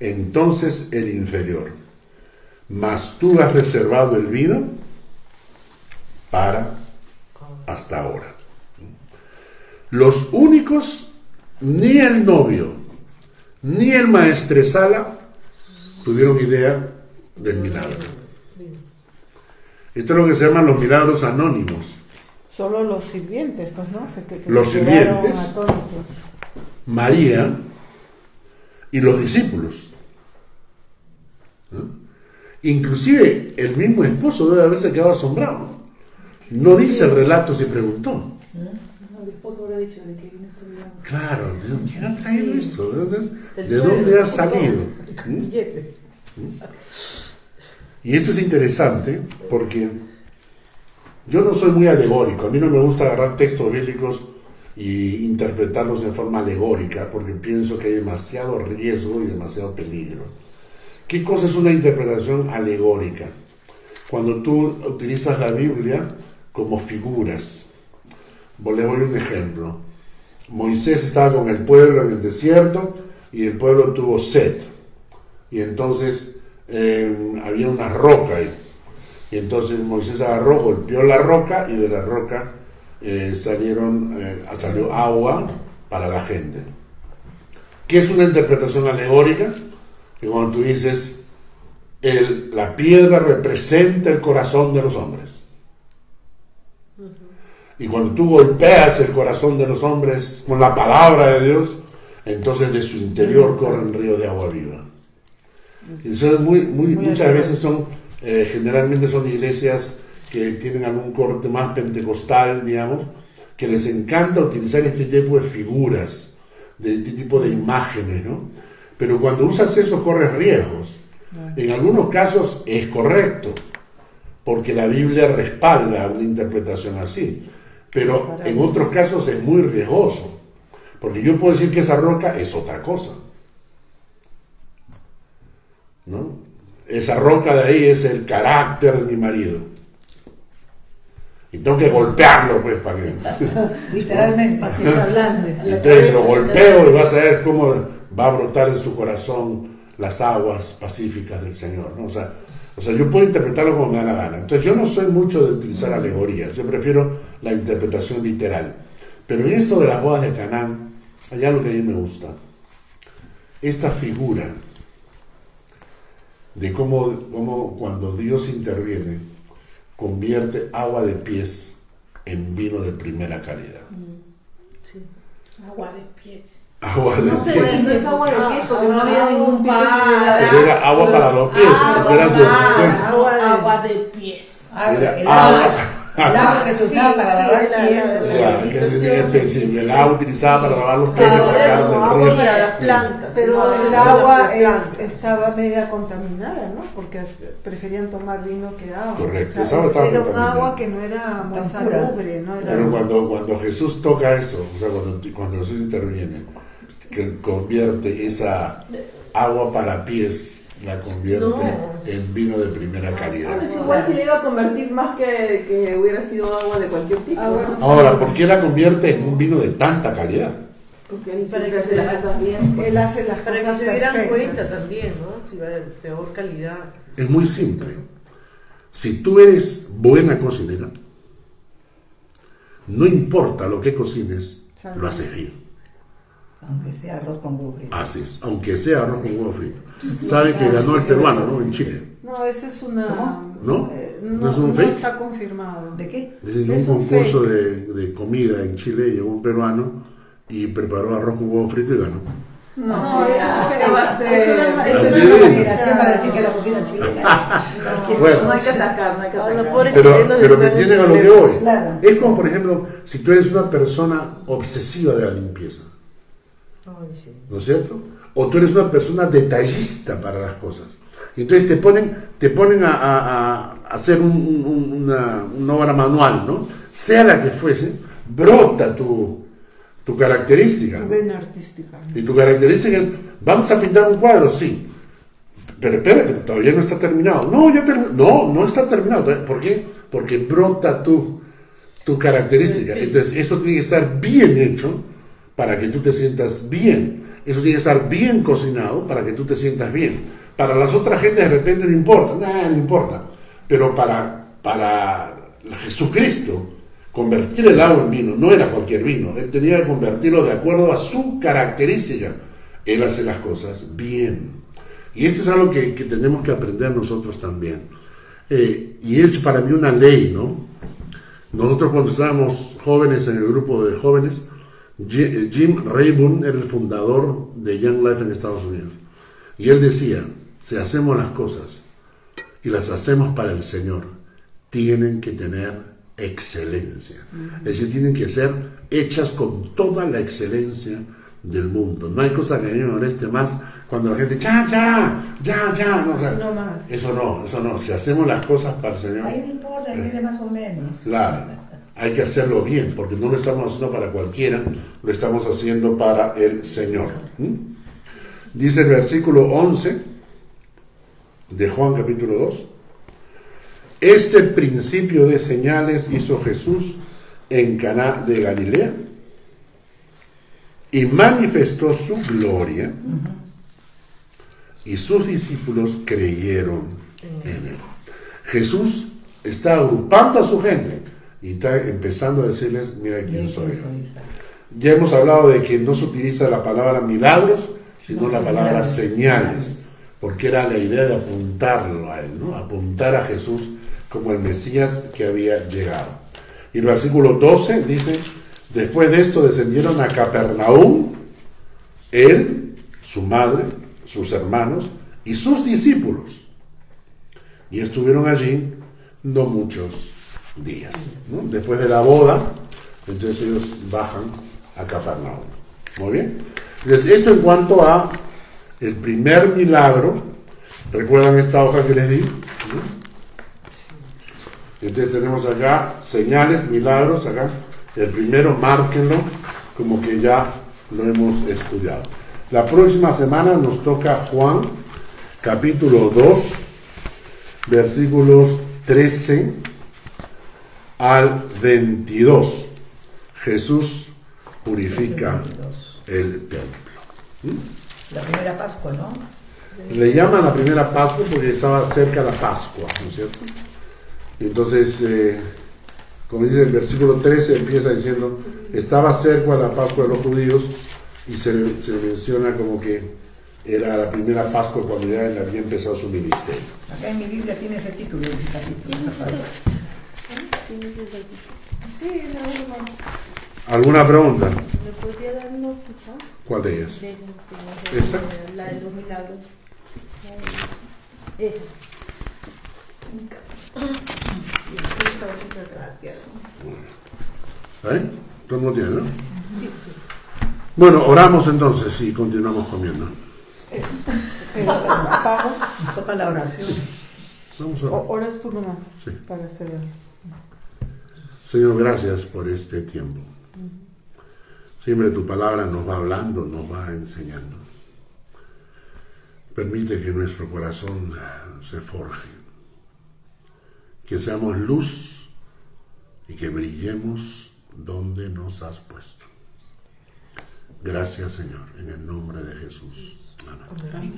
A: entonces el inferior. Mas tú has reservado el vino para hasta ahora. Los únicos, ni el novio, ni el maestresala, tuvieron idea del milagro. Esto es lo que se llaman los milagros anónimos.
C: Solo los sirvientes, pues, ¿no? Se- que- que
A: Los sirvientes. María y los discípulos. ¿No? Inclusive el mismo esposo debe haberse quedado asombrado. No dice el relato si preguntó.
G: No, el esposo habrá dicho de que viene este milagro.
A: Claro, ¿de dónde quién ha traído eso? ¿De dónde,
G: El
A: de dónde ha salido? ¿Mm? Y esto es interesante porque yo no soy muy alegórico, a mí no me gusta agarrar textos bíblicos y interpretarlos de forma alegórica porque pienso que hay demasiado riesgo y demasiado peligro. ¿Qué cosa es una interpretación alegórica? Cuando tú utilizas la Biblia como figuras. Les doy un ejemplo. Moisés estaba con el pueblo en el desierto y el pueblo tuvo sed. Y entonces eh, había una roca ahí. Y entonces Moisés agarró, golpeó la roca y de la roca eh, salieron, eh, salió agua para la gente. ¿Qué es una interpretación alegórica? Que cuando tú dices, el- la piedra representa el corazón de los hombres. Y cuando tú golpeas el corazón de los hombres con la palabra de Dios, entonces de su interior corren ríos de agua viva. Y eso es muy, muy-
C: Muy
A: muchas
C: alegre.
A: veces son, eh, generalmente son iglesias que tienen algún corte más pentecostal, digamos, que les encanta utilizar este tipo de figuras, de este tipo de imágenes, ¿no? Pero cuando usas eso corres riesgos. En algunos casos es correcto, porque la Biblia respalda una interpretación así, pero en otros casos es muy riesgoso, porque yo puedo decir que esa roca es otra cosa. ¿No? Esa roca de ahí es el carácter de mi marido. Y tengo que golpearlo, pues, para que... (laughs)
E: Literalmente.
C: Para que se ablande. (laughs)
A: Entonces lo golpeo y vas a ver cómo va a brotar en su corazón las aguas pacíficas del Señor. ¿no? O, sea, o sea, yo puedo interpretarlo como me da la gana. Entonces yo no soy mucho de utilizar alegorías, yo prefiero la interpretación literal. Pero en esto de las bodas de Canaán, hay algo que a mí me gusta. Esta figura de cómo, cómo cuando Dios interviene, convierte agua de pies en vino de primera calidad.
G: Agua de pies.
A: Agua de
G: No sé,
A: pies.
G: no es agua de pies porque no
B: Ah,
G: había ningún pie.
A: Pero era agua para los pies, esa era su expresión.
G: Agua de, agua de pies.
E: Ah,
A: Era
E: el
A: agua.
E: agua, el (laughs) agua que se usaba para lavar
G: la-
E: pies.
A: específico. El agua utilizada para lavar los pies y sacar del
G: agua
A: río.
B: Pero
G: No,
B: el
C: agua estaba media contaminada, ¿no? Porque preferían tomar vino que agua.
A: Correcto,
C: O
A: esa agua estaba
C: era un agua que no era muy salubre, ¿no? Era
A: Pero cuando, cuando Jesús toca eso, o sea, cuando, cuando Jesús interviene, que convierte esa agua para pies, la convierte
G: No.
A: en vino de primera calidad.
B: Pues igual si le iba a convertir más que, que hubiera sido agua de cualquier tipo.
A: Ahora, ¿por qué la convierte en un vino de tanta calidad?
B: Porque él
G: Para que
B: hace
G: se
B: las
G: la-
B: cosas bien.
C: Él hace las
D: Para que se dieran
C: perfectas.
D: cuenta también, ¿no? Si va de peor calidad.
A: Es muy simple. Si tú eres buena cocinera, no importa lo que cocines, lo haces bien.
E: Aunque sea arroz con huevo frito.
A: Así es, aunque sea arroz con huevo frito. Saben que ganó el peruano, ¿no? En Chile.
C: No, ese es una...
E: ¿Cómo?
A: ¿No?
C: eh,
A: ¿No
C: no,
A: es un
C: no
A: fake?
C: está confirmado.
E: ¿De qué?
A: Que
C: Es
A: un
C: un
A: concurso de, de comida en Chile llegó un peruano y preparó arroz con huevo frito y ganó.
C: No,
B: No,
C: es
B: es
C: fake.
B: va a ser-
C: Es una- es una
A: es.
E: Para decir que la cocina chilena es. (laughs)
A: Bueno.
B: No hay que atacar, no hay que atacar.
A: Pero, pero me entienden a lo que voy.
E: Claro.
A: Es como, por ejemplo, si tú eres una persona obsesiva de la limpieza,
D: Ay, sí.
A: ¿no es cierto? O tú eres una persona detallista para las cosas. Y entonces te ponen, te ponen a, a- a hacer un- un- una, una obra manual, ¿no? Sea la que fuese, brota tu, tu característica.
C: Tu vena artística.
A: Y tu característica es, vamos a pintar un cuadro, sí. Pero espérate, todavía no está terminado. No, ya terminó. No, no está terminado. ¿Por qué? Porque brota tu, tu característica. Entonces, eso tiene que estar bien hecho para que tú te sientas bien. Eso tiene que estar bien cocinado para que tú te sientas bien. Para las otras gente de repente no importa, nada, no importa. Pero para, para Jesucristo, convertir el agua en vino no era cualquier vino. Él tenía que convertirlo de acuerdo a su característica. Él hace las cosas bien. Y esto es algo que, que tenemos que aprender nosotros también. Eh, y es para mí una ley, ¿no? Nosotros cuando estábamos jóvenes en el grupo de jóvenes, Jim Rayburn era el fundador de Young Life en Estados Unidos. Y él decía, si hacemos las cosas y las hacemos para el Señor, tienen que tener excelencia. Es decir, tienen que ser hechas con toda la excelencia del mundo. No hay cosa que a mí me moleste más cuando la gente, ya, ya, ya, ya. No, o sea,
C: Así nomás.
A: eso no, eso no. Si hacemos las cosas para el Señor,
E: Ahí no importa, ahí viene más o menos.
A: Claro, hay que hacerlo bien, porque no lo estamos haciendo para cualquiera, lo estamos haciendo para el Señor. Dice el versículo 11 de Juan capítulo 2, este principio de señales hizo Jesús en Caná de Galilea y manifestó su gloria y sus discípulos creyeron en él. Jesús está agrupando a su gente y está empezando a decirles, mira quién soy. Ya hemos hablado de que no se utiliza la palabra milagros, sino
E: No,
A: la palabra
E: señales.
A: señales, porque era la idea de apuntarlo a él, ¿no? Apuntar a Jesús como el Mesías que había llegado. Y el versículo 12 dice, después de esto descendieron a Capernaum, él, su madre, sus hermanos y sus discípulos. Y estuvieron allí no muchos días. Después de la boda, entonces ellos bajan a Capernaum. Muy bien. Entonces, esto en cuanto a el primer milagro ¿Recuerdan esta hoja que les di? Entonces tenemos acá señales, milagros, acá. El primero, márquenlo como que ya lo hemos estudiado. La próxima semana nos toca Juan, capítulo 2, versículos 13 al 22. Jesús purifica el templo.
E: La primera Pascua, ¿no?
A: Le llaman la primera Pascua porque estaba cerca la Pascua, ¿no es cierto? Entonces, eh, como dice el versículo 13, empieza diciendo, estaba cerca la Pascua de los judíos y se, se menciona como que era la primera Pascua cuando ya él había empezado su ministerio.
E: Acá en mi Biblia tiene ese título. ese capítulo, esa parte.
A: ¿Alguna pregunta?
F: ¿Me podría dar una?
A: ¿Cuál de ellas? ¿Esta?
F: La de los milagros. Esa.
A: ¿Eh? Todo el mundo tiene, ¿no? Bueno, oramos entonces y continuamos comiendo.
C: Pago,
E: toca la oración.
A: Vamos a orar.
C: o- oras tú nomás
A: Sí.
C: para hacer el-
A: Señor, gracias por este tiempo. Siempre tu palabra nos va hablando, nos va enseñando. Permite que nuestro corazón se forje, que seamos luz y que brillemos donde nos has puesto. Gracias, Señor, en el nombre de Jesús. Amén.